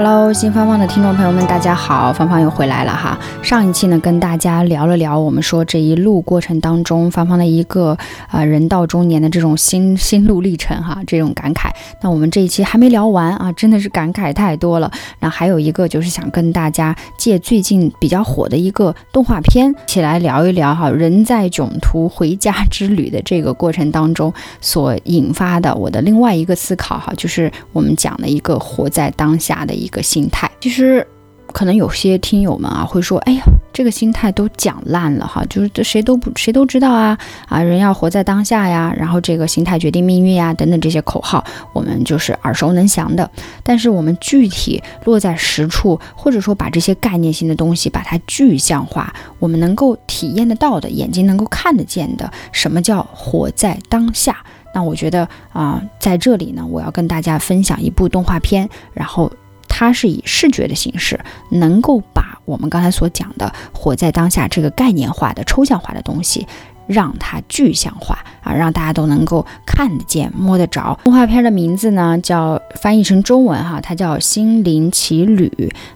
Hello，新芳芳的听众朋友们，大家好，芳芳又回来了哈。上一期呢，跟大家聊了聊我们说这一路过程当中，芳芳的一个啊、人到中年的这种心心路历程哈，这种感慨。那我们这一期还没聊完啊，真的是感慨太多了。那还有一个就是想跟大家借最近比较火的一个动画片，一起来聊一聊哈，人在囧途回家之旅的这个过程当中所引发的我的另外一个思考哈，就是我们讲的一个活在当下的一一个心态。其实可能有些听友们啊会说，哎呀，这个心态都讲烂了哈，就是这谁都不谁都知道啊啊，人要活在当下呀，然后这个心态决定命运呀等等这些口号，我们就是耳熟能详的。但是我们具体落在实处，或者说把这些概念性的东西把它具象化，我们能够体验得到的，眼睛能够看得见的，什么叫活在当下？那我觉得啊、在这里呢，我要跟大家分享一部动画片，然后它是以视觉的形式，能够把我们刚才所讲的活在当下这个概念化的、抽象化的东西。让它具象化啊，让大家都能够看得见、摸得着。动画片的名字呢，叫翻译成中文哈，它叫《心灵奇旅》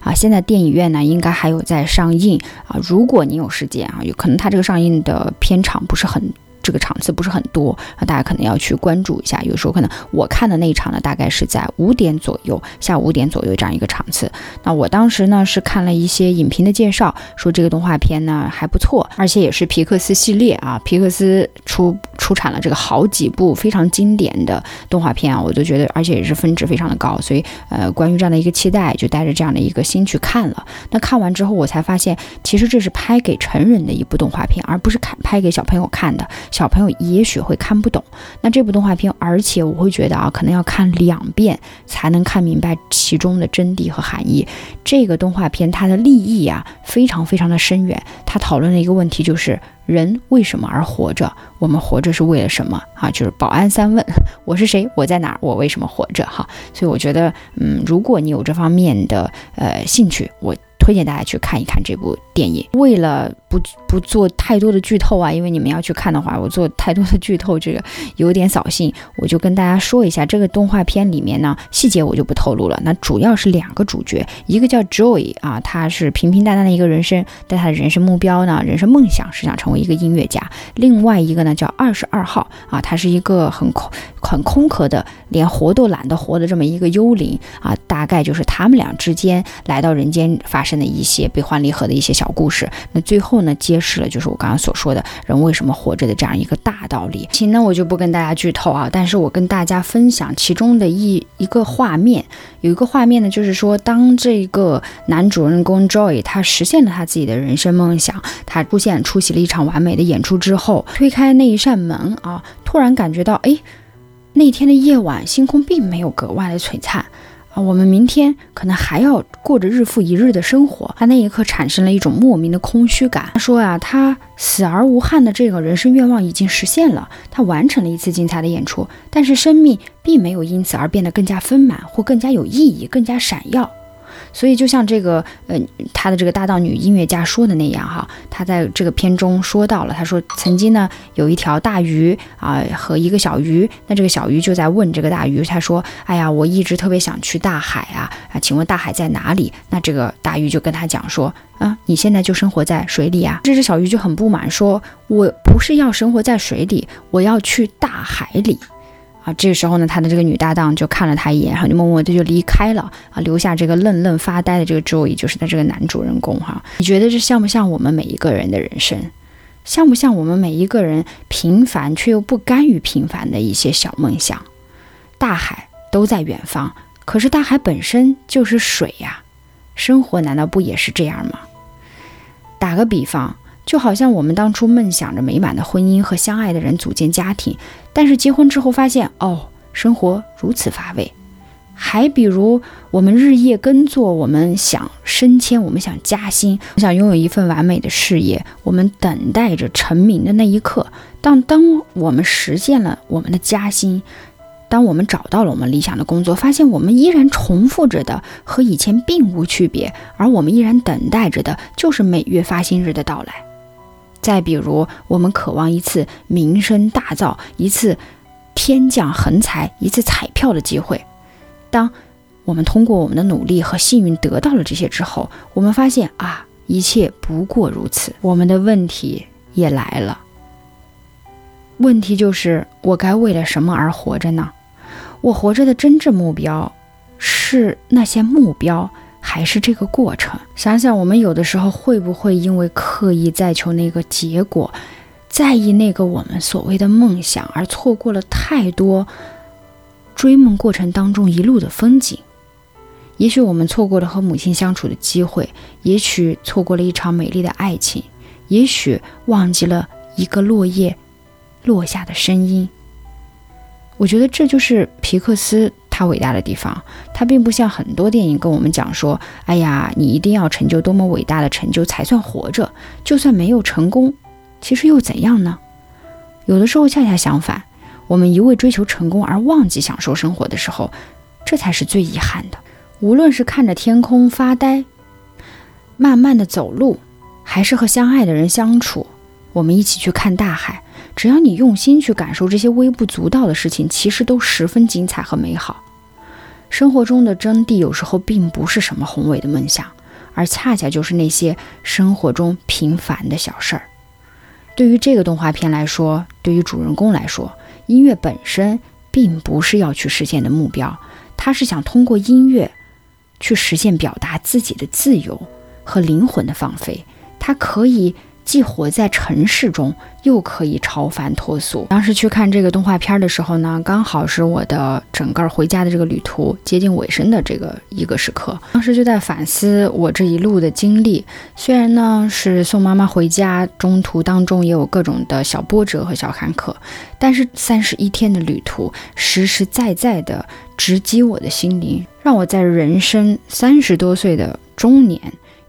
啊。现在电影院呢，应该还有在上映啊。如果你有时间啊，有可能它这个上映的片场不是很。这个场次不是很多，啊，大家可能要去关注一下。有时候可能我看的那一场呢，大概是在五点左右，下午五点左右这样一个场次。那我当时呢是看了一些影评的介绍，说这个动画片呢还不错，而且也是皮克斯系列啊，皮克斯出出产了这个好几部非常经典的动画片啊，我都觉得，而且也是分值非常的高，所以呃，关于这样的一个期待，就带着这样的一个心去看了。那看完之后，我才发现，其实这是拍给成人的一部动画片，而不是看拍给小朋友看的。小朋友也许会看不懂。那这部动画片，而且我会觉得啊，可能要看两遍才能看明白其中的真谛和含义。这个动画片它的立意啊，非常非常的深远。它讨论的一个问题就是。人为什么而活着？我们活着是为了什么啊？就是保安三问：我是谁？我在哪儿？我为什么活着？哈，所以我觉得，嗯，如果你有这方面的呃兴趣，我推荐大家去看一看这部电影。为了不不做太多的剧透啊，因为你们要去看的话，我做太多的剧透，这个有点扫兴。我就跟大家说一下，这个动画片里面呢，细节我就不透露了。那主要是两个主角，一个叫 Joy 啊，他是平平淡淡的一个人生，但他的人生目标呢，人生梦想是想成为一个音乐家。另外一个呢叫二十二号啊，他是一个很空很空壳的，连活都懒得活的这么一个幽灵啊。大概就是他们俩之间来到人间发生的一些悲欢离合的一些小故事。那最后呢，揭示了就是我刚刚所说的人为什么活着的这样一个大道理。行，那我就不跟大家剧透啊，但是我跟大家分享其中的一一个画面。有一个画面呢，就是说，当这个男主人公 Joy 他实现了他自己的人生梦想，他出现出席了一场完美的演出之后，推开那一扇门啊，突然感觉到，哎，那天的夜晚星空并没有格外的璀璨。啊，我们明天可能还要过着日复一日的生活。他那一刻产生了一种莫名的空虚感。他说啊、他死而无憾的这个人生愿望已经实现了，他完成了一次精彩的演出，但是生命并没有因此而变得更加丰满或更加有意义、更加闪耀。所以，就像这个呃，他的这个搭档女音乐家说的那样哈，他在这个片中说到了，他说曾经呢有一条大鱼啊、和一个小鱼，那这个小鱼就在问这个大鱼，他说：“哎呀，我一直特别想去大海啊啊，请问大海在哪里？”那这个大鱼就跟他讲说：“啊，你现在就生活在水里啊。”这只小鱼就很不满，说：“我不是要生活在水里，我要去大海里。”啊，这个时候呢，他的这个女搭档就看了他一眼，然后就默默的就离开了啊，留下这个愣愣发呆的这个 Joy，就是他这个男主人公哈。你觉得这像不像我们每一个人的人生？像不像我们每一个人平凡却又不甘于平凡的一些小梦想？大海都在远方，可是大海本身就是水呀，生活难道不也是这样吗？打个比方。就好像我们当初梦想着美满的婚姻和相爱的人组建家庭，但是结婚之后发现，哦，生活如此乏味。还比如，我们日夜耕作，我们想升迁，我们想加薪，我想拥有一份完美的事业，我们等待着成名的那一刻。当当我们实现了我们的加薪，当我们找到了我们理想的工作，发现我们依然重复着的和以前并无区别，而我们依然等待着的就是每月发薪日的到来。再比如，我们渴望一次名声大噪，一次天降横财，一次彩票的机会。当我们通过我们的努力和幸运得到了这些之后，我们发现啊，一切不过如此。我们的问题也来了。问题就是，我该为了什么而活着呢？我活着的真正目标是那些目标，还是这个过程？想想我们有的时候会不会因为刻意在求那个结果，在意那个我们所谓的梦想，而错过了太多？追梦过程当中一路的风景，也许我们错过了和母亲相处的机会，也许错过了一场美丽的爱情，也许忘记了一个落叶落下的声音。我觉得这就是皮克斯伟大的地方，他并不像很多电影跟我们讲说：“哎呀，你一定要成就多么伟大的成就才算活着，就算没有成功，其实又怎样呢？”有的时候恰恰相反。我们一味追求成功而忘记享受生活的时候，这才是最遗憾的。无论是看着天空发呆，慢慢的走路，还是和相爱的人相处，我们一起去看大海，只要你用心去感受这些微不足道的事情，其实都十分精彩和美好。生活中的真谛有时候并不是什么宏伟的梦想，而恰恰就是那些生活中平凡的小事儿。对于这个动画片来说，对于主人公来说。音乐本身并不是要去实现的目标，他是想通过音乐去实现表达自己的自由和灵魂的放飞，他可以。既活在城市中，又可以超凡脱俗。当时去看这个动画片的时候呢，刚好是我的整个回家的这个旅途接近尾声的这个一个时刻。当时就在反思我这一路的经历，虽然呢是送妈妈回家，中途当中也有各种的小波折和小坎坷，但是三十一天的旅途，实实在在的直击我的心灵，让我在人生三十多岁的中年。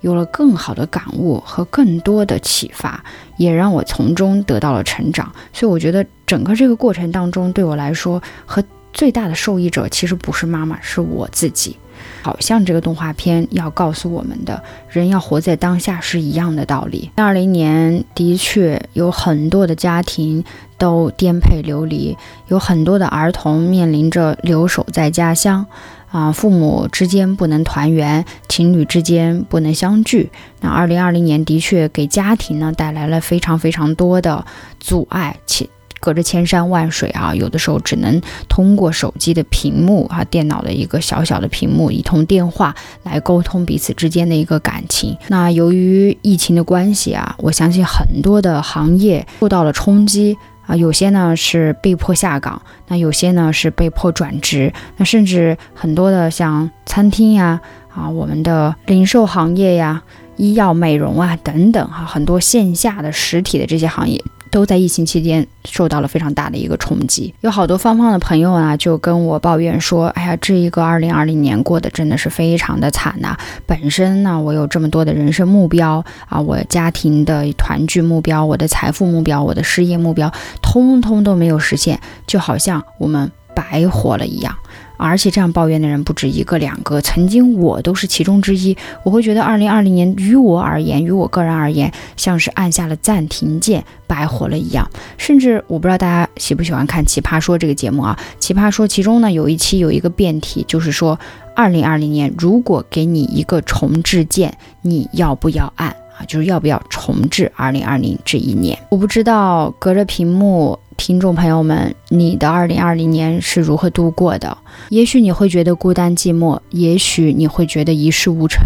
有了更好的感悟和更多的启发，也让我从中得到了成长。所以我觉得整个这个过程当中，对我来说和最大的受益者其实不是妈妈，是我自己。好像这个动画片要告诉我们的，人要活在当下是一样的道理。二零年的确有很多的家庭都颠沛流离，有很多的儿童面临着留守在家乡。啊，父母之间不能团圆，情侣之间不能相聚。那二零二零年的确给家庭呢带来了非常非常多的阻碍，且隔着千山万水啊，有的时候只能通过手机的屏幕啊，电脑的一个小小的屏幕，一通电话来沟通彼此之间的一个感情。那由于疫情的关系啊，我相信很多的行业受到了冲击。啊，有些呢是被迫下岗，那有些呢是被迫转职，那甚至很多的像餐厅呀，啊，我们的零售行业呀、医药美容啊等等哈，很多线下的实体的这些行业。都在疫情期间受到了非常大的一个冲击，有好多芳芳的朋友啊，就跟我抱怨说：“哎呀，这一个二零二零年过得真的是非常的惨呐！本身呢，我有这么多的人生目标啊，我家庭的团聚目标，我的财富目标，我的事业目标，通通都没有实现，就好像我们白活了一样。”而且这样抱怨的人不止一个两个，曾经我都是其中之一。我会觉得，二零二零年于我而言，于我个人而言，像是按下了暂停键，白活了一样。甚至我不知道大家喜不喜欢看《奇葩说》这个节目啊，《奇葩说》其中呢有一期有一个辩题，就是说，二零二零年如果给你一个重置键，你要不要按啊？就是要不要重置二零二零这一年？我不知道隔着屏幕。听众朋友们，你的二零二零年是如何度过的？也许你会觉得孤单寂寞，也许你会觉得一事无成，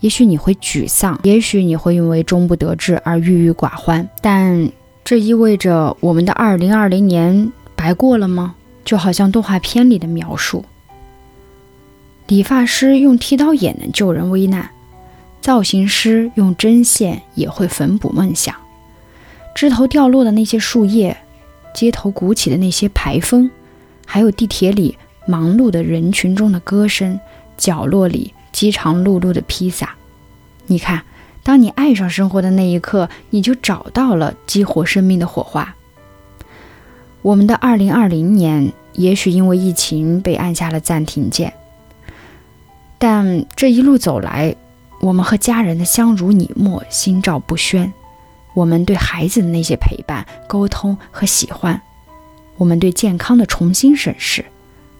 也许你会沮丧，也许你会因为终不得志而郁郁寡欢。但这意味着我们的二零二零年白过了吗？就好像动画片里的描述：理发师用剃刀也能救人危难，造型师用针线也会缝补梦想，枝头掉落的那些树叶。街头鼓起的那些排风，还有地铁里忙碌的人群中的歌声，角落里饥肠辘辘的披萨。你看，当你爱上生活的那一刻，你就找到了激活生命的火花。我们的二零二零年，也许因为疫情被按下了暂停键，但这一路走来，我们和家人的相濡以沫，心照不宣；我们对孩子的那些陪伴、沟通和喜欢。我们对健康的重新审视，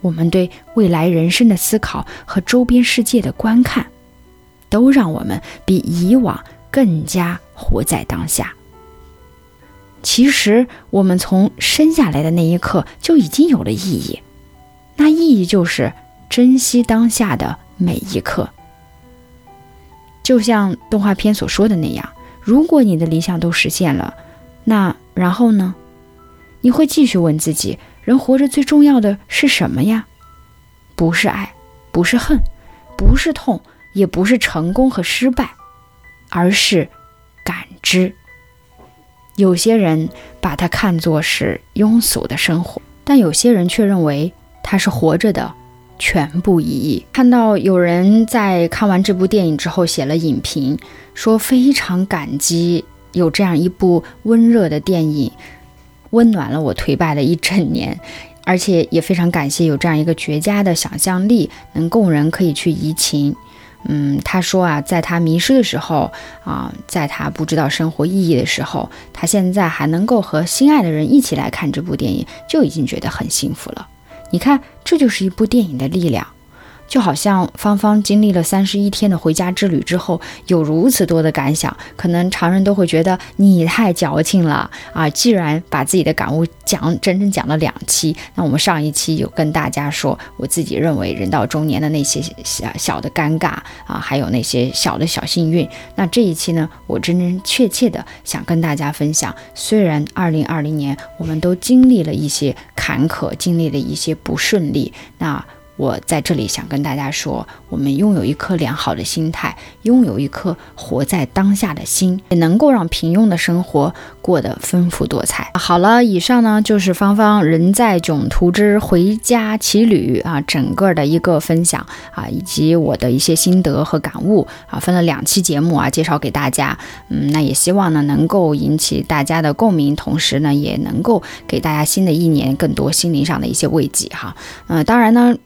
我们对未来人生的思考和周边世界的观看，都让我们比以往更加活在当下。其实，我们从生下来的那一刻就已经有了意义，那意义就是珍惜当下的每一刻。就像动画片所说的那样，如果你的理想都实现了，那然后呢？你会继续问自己：人活着最重要的是什么呀？不是爱，不是恨，不是痛，也不是成功和失败，而是感知。有些人把它看作是庸俗的生活，但有些人却认为它是活着的全部意义。看到有人在看完这部电影之后写了影评，说非常感激有这样一部温热的电影。温暖了我颓败了一整年，而且也非常感谢有这样一个绝佳的想象力，能供人可以去移情。嗯，他说啊，在他迷失的时候啊，在他不知道生活意义的时候，他现在还能够和心爱的人一起来看这部电影，就已经觉得很幸福了。你看，这就是一部电影的力量。就好像芳芳经历了三十一天的回家之旅之后，有如此多的感想，可能常人都会觉得你太矫情了啊！既然把自己的感悟讲整整讲了两期，那我们上一期有跟大家说，我自己认为人到中年的那些小小的尴尬啊，还有那些小的小幸运。那这一期呢，我真真切切的想跟大家分享，虽然二零二零年我们都经历了一些坎坷，经历了一些不顺利，那。我在这里想跟大家说，我们拥有一颗良好的心态，拥有一颗活在当下的心，也能够让平庸的生活过得丰富多彩。好了，以上呢就是芳芳人在囧途之回家骑旅啊，整个的一个分享啊，以及我的一些心得和感悟啊，分了两期节目啊，介绍给大家。嗯，那也希望呢能够引起大家的共鸣，同时呢也能够给大家新的一年更多心灵上的一些慰藉哈。嗯，当然呢。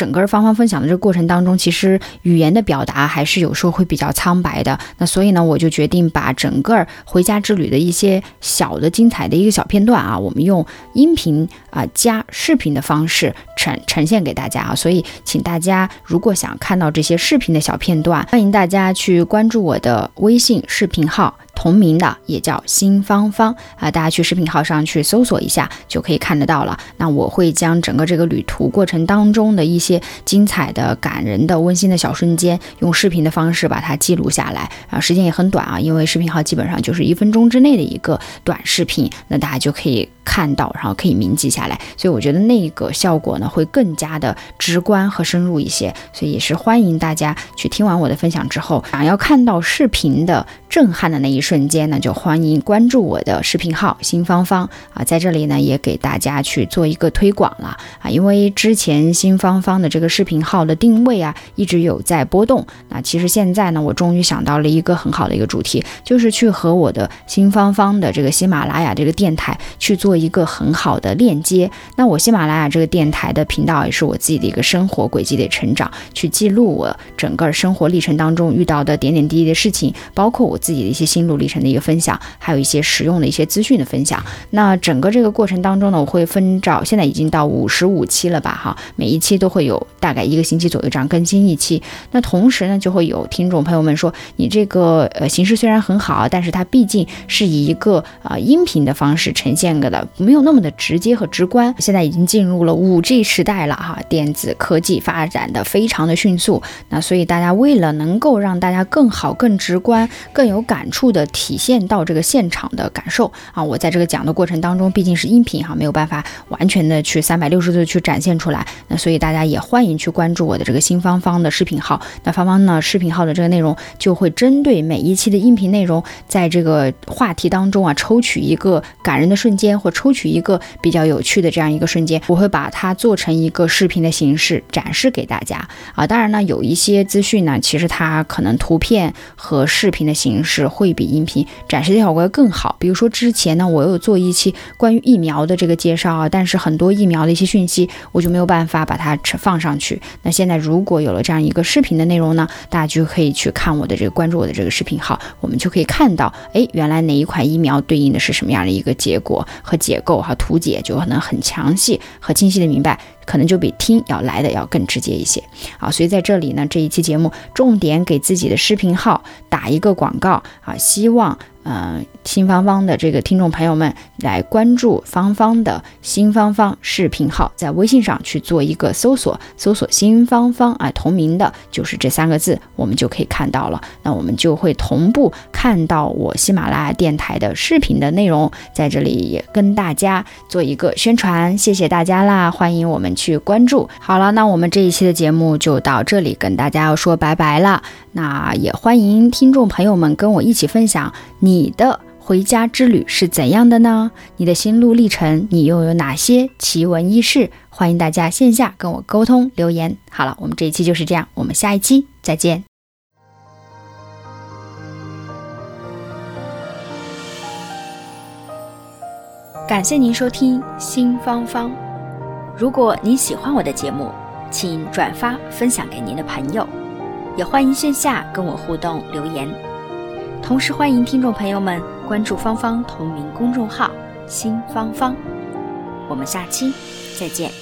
整个芳芳分享的这个过程当中，其实语言的表达还是有时候会比较苍白的。那所以呢，我就决定把整个回家之旅的一些小的精彩的一个小片段啊，我们用音频啊加视频的方式呈呈现给大家啊。所以，请大家如果想看到这些视频的小片段，欢迎大家去关注我的微信视频号。同名的也叫新芳芳啊，大家去视频号上去搜索一下就可以看得到了。那我会将整个这个旅途过程当中的一些精彩的、感人的、温馨的小瞬间，用视频的方式把它记录下来啊，时间也很短啊，因为视频号基本上就是一分钟之内的一个短视频，那大家就可以。看到，然后可以铭记下来，所以我觉得那个效果呢会更加的直观和深入一些，所以也是欢迎大家去听完我的分享之后，想要看到视频的震撼的那一瞬间呢，就欢迎关注我的视频号新芳芳啊，在这里呢也给大家去做一个推广了啊，因为之前新芳芳的这个视频号的定位啊一直有在波动，那其实现在呢我终于想到了一个很好的一个主题，就是去和我的新芳芳的这个喜马拉雅这个电台去做。一个很好的链接。那我喜马拉雅这个电台的频道也是我自己的一个生活轨迹的成长，去记录我整个生活历程当中遇到的点点滴滴的事情，包括我自己的一些心路历程的一个分享，还有一些实用的一些资讯的分享。那整个这个过程当中呢，我会分照，现在已经到五十五期了吧？哈，每一期都会有大概一个星期左右这样更新一期。那同时呢，就会有听众朋友们说，你这个呃形式虽然很好，但是它毕竟是以一个呃音频的方式呈现的。没有那么的直接和直观。现在已经进入了五 G 时代了哈，电子科技发展的非常的迅速。那所以大家为了能够让大家更好、更直观、更有感触的体现到这个现场的感受啊。我在这个讲的过程当中，毕竟是音频哈，没有办法完全的去三百六十度去展现出来。那所以大家也欢迎去关注我的这个新芳芳的视频号。那芳芳呢，视频号的这个内容就会针对每一期的音频内容，在这个话题当中啊，抽取一个感人的瞬间，或抽取一个比较有趣的这样一个瞬间，我会把它做成一个视频的形式展示给大家啊。当然呢，有一些资讯呢，其实它可能图片和视频的形式会比音频展示的效果要更好。比如说之前呢，我有做一期关于疫苗的这个介绍啊，但是很多疫苗的一些讯息，我就没有办法把它放上去。那现在如果有了这样一个视频的内容呢，大家就可以去看我的这个关注我的这个视频号，我们就可以看到，哎，原来哪一款疫苗对应的是什么样的一个结果和结构哈图解，就可能很详细和清晰的明白。可能就比听要来的要更直接一些啊，所以在这里呢，这一期节目重点给自己的视频号打一个广告啊，希望。嗯，新芳芳的这个听众朋友们来关注芳芳的新芳芳视频号，在微信上去做一个搜索，搜索新芳芳啊，同名的就是这三个字，我们就可以看到了。那我们就会同步看到我喜马拉雅电台的视频的内容，在这里也跟大家做一个宣传，谢谢大家啦，欢迎我们去关注。好了，那我们这一期的节目就到这里，跟大家要说拜拜了。那也欢迎听众朋友们跟我一起分享你的回家之旅是怎样的呢？你的心路历程，你又有哪些奇闻异事？欢迎大家线下跟我沟通留言。好了，我们这一期就是这样，我们下一期再见。感谢您收听新芳芳。如果您喜欢我的节目，请转发分享给您的朋友。也欢迎线下跟我互动留言，同时欢迎听众朋友们关注芳芳同名公众号“新芳芳”。我们下期再见。